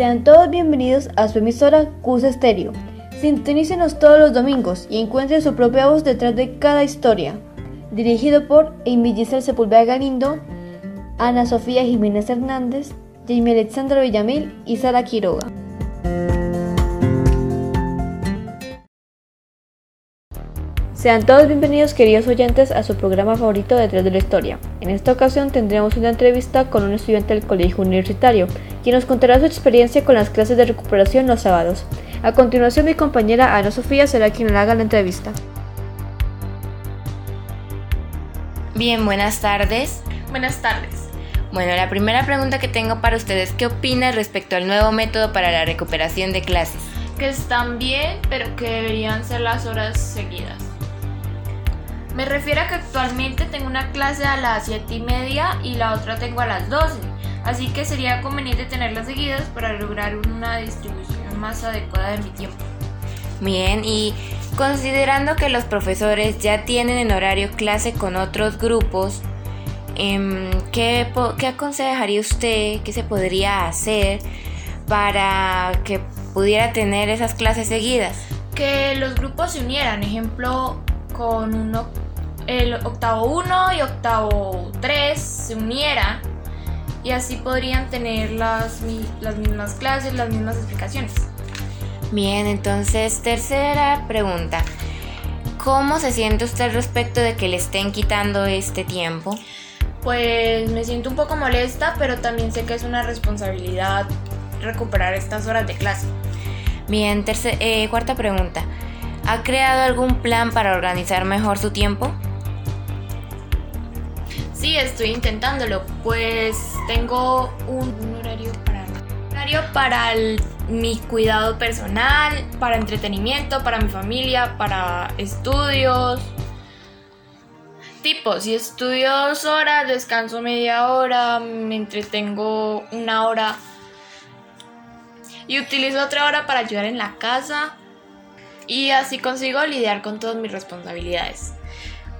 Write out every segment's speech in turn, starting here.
Sean todos bienvenidos a su emisora Cus Estéreo. Sintonícenos todos los domingos y encuentren su propia voz detrás de cada historia. Dirigido por Amy Giselle Sepúlveda Galindo, Ana Sofía Jiménez Hernández, Jamie Alexandra Villamil y Sara Quiroga. Sean todos bienvenidos queridos oyentes a su programa favorito Detrás de la Historia. En esta ocasión tendremos una entrevista con un estudiante del colegio universitario, quien nos contará su experiencia con las clases de recuperación los sábados. A continuación mi compañera Ana Sofía será quien le haga la entrevista. Bien, buenas tardes. Buenas tardes. Bueno, la primera pregunta que tengo para ustedes, ¿qué opinan respecto al nuevo método para la recuperación de clases? Que están bien, pero que deberían ser las horas seguidas. Me refiero a que actualmente tengo una clase a las 7 y media y la otra tengo a las 12, así que sería conveniente tenerlas seguidas para lograr una distribución más adecuada de mi tiempo. Bien, y considerando que los profesores ya tienen en horario clase con otros grupos, em, ¿qué, ¿qué aconsejaría usted? ¿Qué se podría hacer para que pudiera tener esas clases seguidas? Que los grupos se unieran, ejemplo, con uno, el octavo 1 y octavo 3 se unieran y así podrían tener las, las mismas clases, las mismas explicaciones. Bien, entonces tercera pregunta. ¿Cómo se siente usted respecto de que le estén quitando este tiempo? Pues me siento un poco molesta, pero también sé que es una responsabilidad recuperar estas horas de clase. Bien, eh, cuarta pregunta. ¿Ha creado algún plan para organizar mejor su tiempo? Sí, estoy intentándolo, pues tengo un, horario para, horario para mi cuidado personal, para entretenimiento, para mi familia, para estudios. Tipo, si estudio dos horas, descanso media hora, me entretengo una hora y utilizo otra hora para ayudar en la casa y así consigo lidiar con todas mis responsabilidades.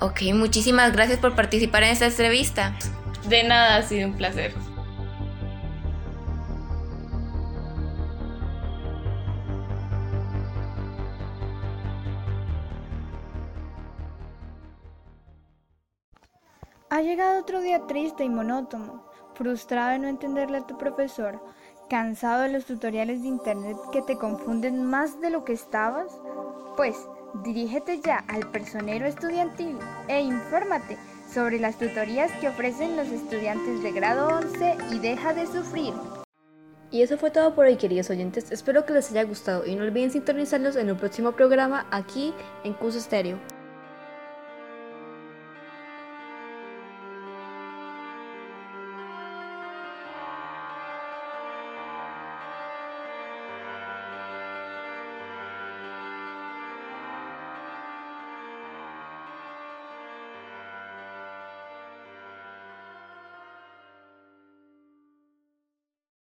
Ok, muchísimas gracias por participar en esta entrevista. De nada, ha sido un placer. Ha llegado otro día triste y monótono, frustrado de no entenderle a tu profesor, cansado de los tutoriales de internet que te confunden más de lo que estabas. Pues dirígete ya al personero estudiantil e infórmate sobre las tutorías que ofrecen los estudiantes de grado 11 y deja de sufrir. Y eso fue todo por hoy, queridos oyentes. Espero que les haya gustado y no olviden sintonizarnos en el próximo programa aquí en Curso Estéreo.